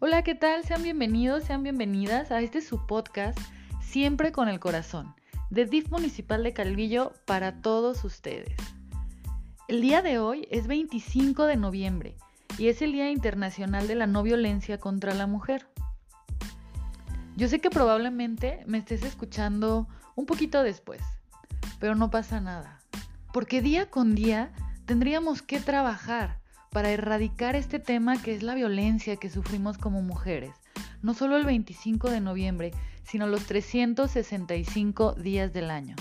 Hola, ¿qué tal? Sean bienvenidos, sean bienvenidas a este su podcast, Siempre con el Corazón, de DIF Municipal de Calvillo para todos ustedes. El día de hoy es 25 de noviembre y es el Día Internacional de la No Violencia contra la Mujer. Yo sé que probablemente me estés escuchando un poquito después, pero no pasa nada, porque día con día tendríamos que trabajar para erradicar este tema que es la violencia que sufrimos como mujeres, no solo el 25 de noviembre, sino los 365 días del año.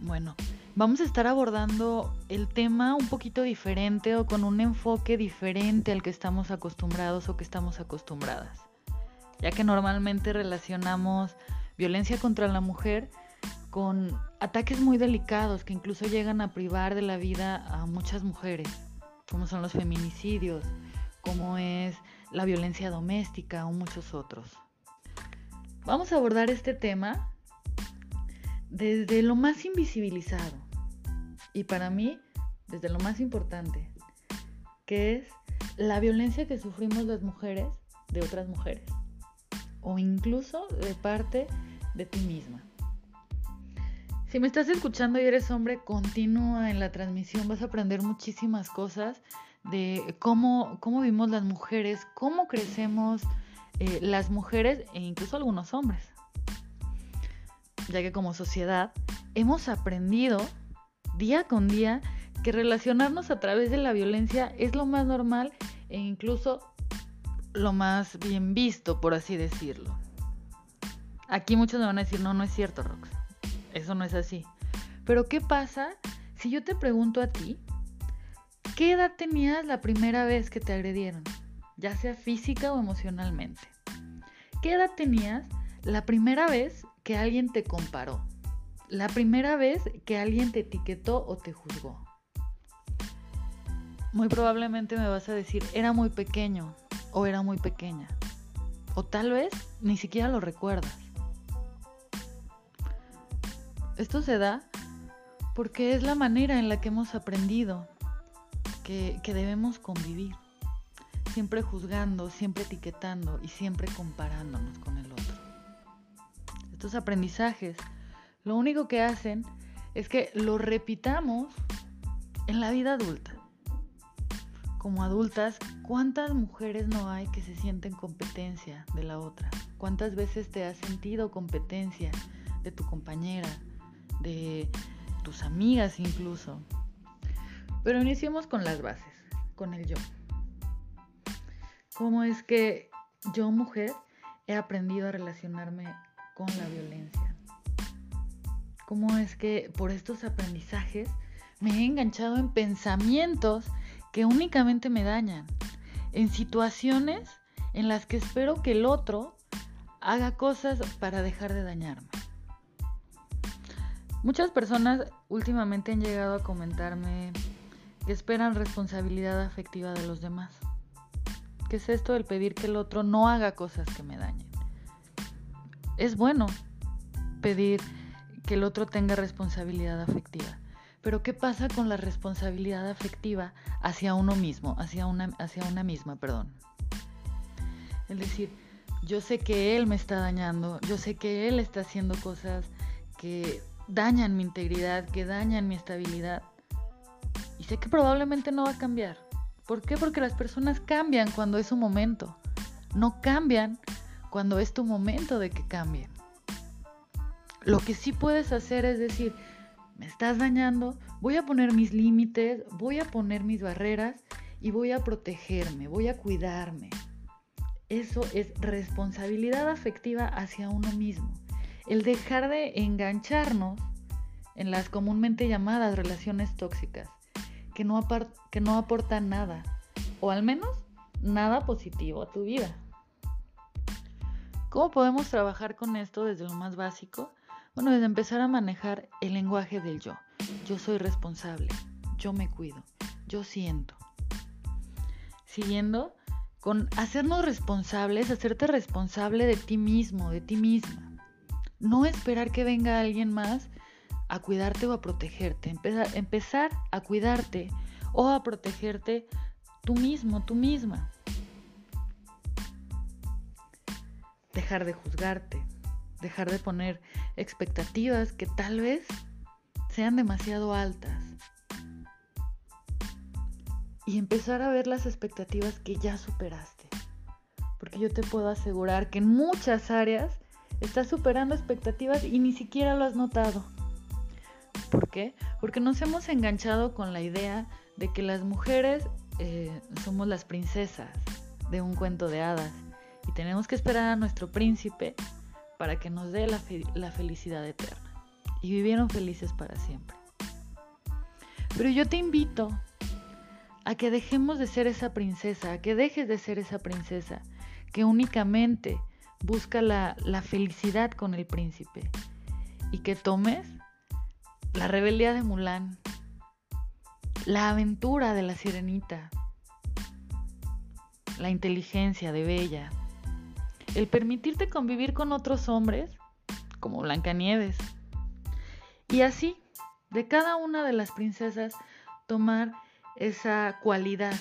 Bueno, vamos a estar abordando el tema un poquito diferente o con un enfoque diferente al que estamos acostumbrados o que estamos acostumbradas, ya que normalmente relacionamos violencia contra la mujer con ataques muy delicados que incluso llegan a privar de la vida a muchas mujeres, como son los feminicidios, como es la violencia doméstica o muchos otros. Vamos a abordar este tema desde lo más invisibilizado y para mí desde lo más importante, que es la violencia que sufrimos las mujeres de otras mujeres o incluso de parte de ti misma. Si me estás escuchando y eres hombre, continúa en la transmisión, vas a aprender muchísimas cosas de cómo, cómo vivimos las mujeres, cómo crecemos eh, las mujeres e incluso algunos hombres. Ya que como sociedad hemos aprendido día con día que relacionarnos a través de la violencia es lo más normal e incluso lo más bien visto, por así decirlo. Aquí muchos me van a decir, no, no es cierto, Rox. Eso no es así. Pero ¿qué pasa si yo te pregunto a ti, ¿qué edad tenías la primera vez que te agredieron? Ya sea física o emocionalmente. ¿Qué edad tenías la primera vez que alguien te comparó? La primera vez que alguien te etiquetó o te juzgó. Muy probablemente me vas a decir, era muy pequeño o era muy pequeña. O tal vez ni siquiera lo recuerdas. Esto se da porque es la manera en la que hemos aprendido que, debemos convivir, siempre juzgando, siempre etiquetando y siempre comparándonos con el otro. Estos aprendizajes lo único que hacen es que lo repitamos en la vida adulta. Como adultas, ¿cuántas mujeres no hay que se sienten competencia de la otra? ¿Cuántas veces te has sentido competencia de tu compañera, de tus amigas incluso. Pero iniciemos con las bases, con el yo. ¿Cómo es que yo, mujer, he aprendido a relacionarme con la violencia? ¿Cómo es que por estos aprendizajes me he enganchado en pensamientos que únicamente me dañan? En situaciones en las que espero que el otro haga cosas para dejar de dañarme. Muchas personas últimamente han llegado a comentarme que esperan responsabilidad afectiva de los demás. ¿Qué es esto del pedir que el otro no haga cosas que me dañen? Es bueno pedir que el otro tenga responsabilidad afectiva. Pero ¿qué pasa con la responsabilidad afectiva hacia uno mismo, hacia una, hacia una misma, perdón? Es decir, yo sé que él me está dañando, yo sé que él está haciendo cosas que dañan mi integridad, que dañan mi estabilidad. Y sé que probablemente no va a cambiar. ¿Por qué? Porque las personas cambian cuando es su momento. No cambian cuando es tu momento de que cambien. Lo que sí puedes hacer es decir, me estás dañando, voy a poner mis límites, voy a poner mis barreras y voy a protegerme, voy a cuidarme. Eso es responsabilidad afectiva hacia uno mismo el dejar de engancharnos en las comúnmente llamadas relaciones tóxicas, que no, que no aportan nada, o al menos nada positivo a tu vida. ¿Cómo podemos trabajar con esto desde lo más básico? Bueno, desde empezar a manejar el lenguaje del yo. Yo soy responsable, yo me cuido, yo siento. Siguiendo con hacernos responsables, hacerte responsable de ti mismo, de ti misma. No esperar que venga alguien más a cuidarte o a protegerte. Empezar, empezar a cuidarte o a protegerte tú mismo, tú misma. dejar de juzgarte, dejar de poner expectativas que tal vez sean demasiado altas y empezar a ver las expectativas que ya superaste. Porque yo te puedo asegurar que en muchas áreas estás superando expectativas y ni siquiera lo has notado. ¿Por qué? Porque nos hemos enganchado con la idea de que las mujeres eh, somos las princesas de un cuento de hadas y tenemos que esperar a nuestro príncipe para que nos dé la, la felicidad eterna. Y vivieron felices para siempre. Pero yo te invito a que dejemos de ser esa princesa, a que dejes de ser esa princesa que únicamente busca la, la, felicidad con el príncipe y que tomes la rebeldía de Mulan, la aventura de la sirenita, la inteligencia de Bella, el permitirte convivir con otros hombres, como Blancanieves. Y así, de cada una de las princesas, tomar esa cualidad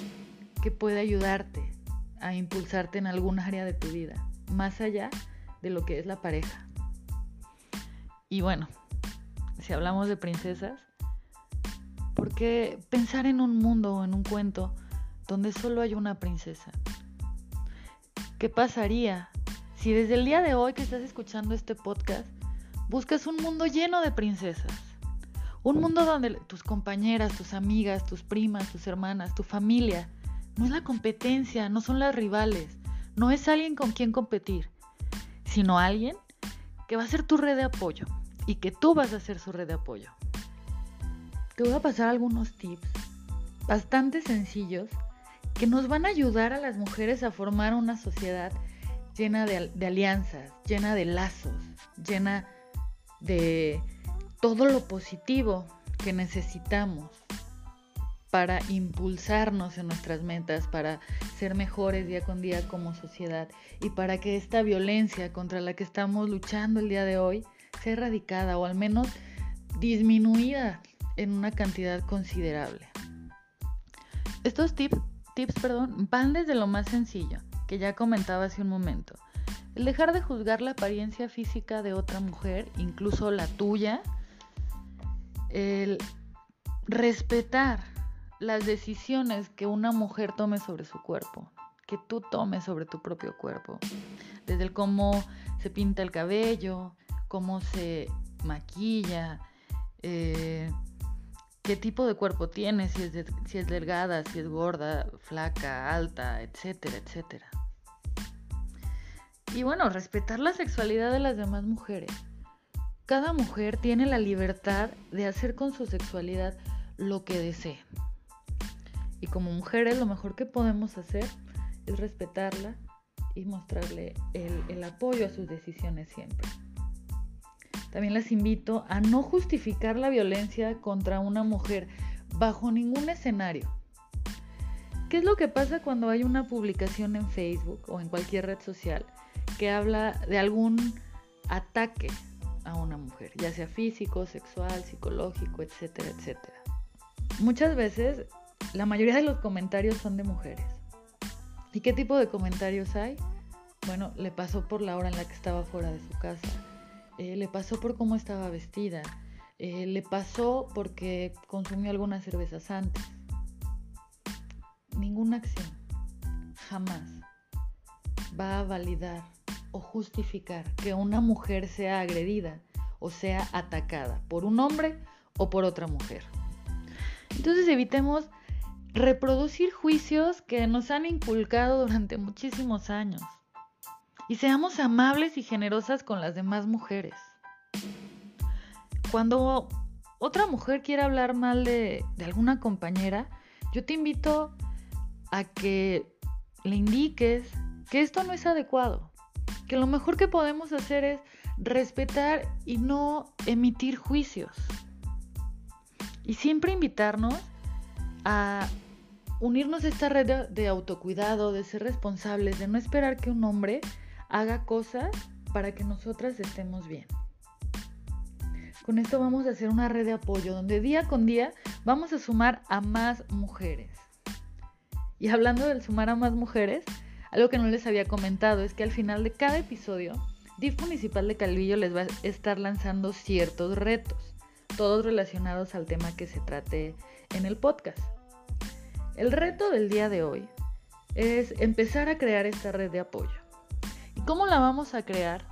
que puede ayudarte a impulsarte en algún área de tu vida, más allá de lo que es la pareja. Y bueno, si hablamos de princesas, ¿por qué pensar en un mundo o en un cuento donde solo hay una princesa? ¿Qué pasaría si desde el día de hoy que estás escuchando este podcast buscas un mundo lleno de princesas? Un mundo donde tus compañeras, tus amigas, tus primas, tus hermanas, tu familia, no es la competencia, no son las rivales, no es alguien con quien competir, sino alguien que va a ser tu red de apoyo y que tú vas a ser su red de apoyo. Te voy a pasar algunos tips bastante sencillos que nos van a ayudar a las mujeres a formar una sociedad llena de, alianzas, llena de lazos, llena de todo lo positivo que necesitamos para impulsarnos en nuestras metas, para ser mejores día con día como sociedad y para que esta violencia contra la que estamos luchando el día de hoy sea erradicada o al menos disminuida en una cantidad considerable. Estos tips tips, perdón, van desde lo más sencillo, que ya comentaba hace un momento. El dejar de juzgar la apariencia física de otra mujer, incluso la tuya. El respetar las decisiones que una mujer tome sobre su cuerpo, que tú tomes sobre tu propio cuerpo. Desde el cómo se pinta el cabello, cómo se maquilla, eh, qué tipo de cuerpo tiene, si es, si es delgada, si es gorda, flaca, alta, etcétera, etcétera. Y bueno, respetar la sexualidad de las demás mujeres. Cada mujer tiene la libertad de hacer con su sexualidad lo que desee. Y como mujeres lo mejor que podemos hacer es respetarla y mostrarle el, apoyo a sus decisiones siempre. También les invito a no justificar la violencia contra una mujer bajo ningún escenario. ¿Qué es lo que pasa cuando hay una publicación en Facebook o en cualquier red social que habla de algún ataque a una mujer, ya sea físico, sexual, psicológico, etcétera, etcétera? Muchas veces la mayoría de los comentarios son de mujeres. ¿Y qué tipo de comentarios hay? Bueno, le pasó por la hora en la que estaba fuera de su casa eh, le pasó por cómo estaba vestida, eh, le pasó porque consumió algunas cervezas antes. Ninguna acción jamás va a validar o justificar que una mujer sea agredida o sea atacada por un hombre o por otra mujer. Entonces evitemos reproducir juicios que nos han inculcado durante muchísimos años y seamos amables y generosas con las demás mujeres. Cuando otra mujer quiera hablar mal de, alguna compañera, yo te invito a que le indiques que esto no es adecuado, que lo mejor que podemos hacer es respetar y no emitir juicios. Y siempre invitarnos a unirnos a esta red de, autocuidado, de ser responsables, de no esperar que un hombre haga cosas para que nosotras estemos bien. Con esto vamos a hacer una red de apoyo donde día con día vamos a sumar a más mujeres. Y hablando del sumar a más mujeres, Algo que no les había comentado es que al final de cada episodio, DIF Municipal de Calvillo les va a estar lanzando ciertos retos, todos relacionados al tema que se trate en el podcast. El reto del día de hoy es empezar a crear esta red de apoyo. ¿Y cómo la vamos a crear?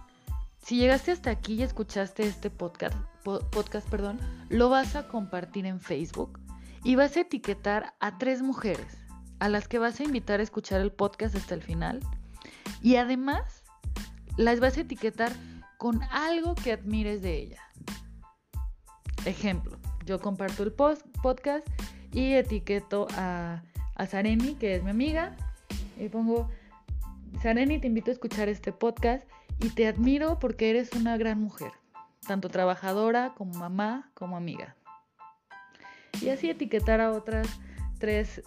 Si llegaste hasta aquí y escuchaste este podcast, podcast perdón, lo vas a compartir en Facebook y vas a etiquetar a tres mujeres a las que vas a invitar a escuchar el podcast hasta el final. Y además, las vas a etiquetar con algo que admires de ella. Ejemplo, yo comparto el podcast y etiqueto a, a Sareni, que es mi amiga, y pongo, Sareni, te invito a escuchar este podcast y te admiro porque eres una gran mujer, tanto trabajadora como mamá como amiga. Y así etiquetar a otras tres,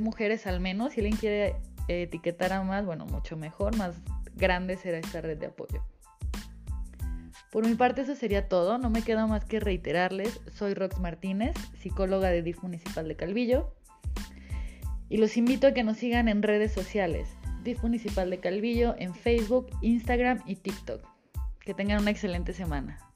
mujeres al menos. Si alguien quiere etiquetar a más, bueno, mucho mejor, más grande será esta red de apoyo. Por mi parte eso sería todo, no me queda más que reiterarles, soy Rox Martínez, psicóloga de DIF Municipal de Calvillo, y los invito a que nos sigan en redes sociales, DIF Municipal de Calvillo en Facebook, Instagram y TikTok. Que tengan una excelente semana.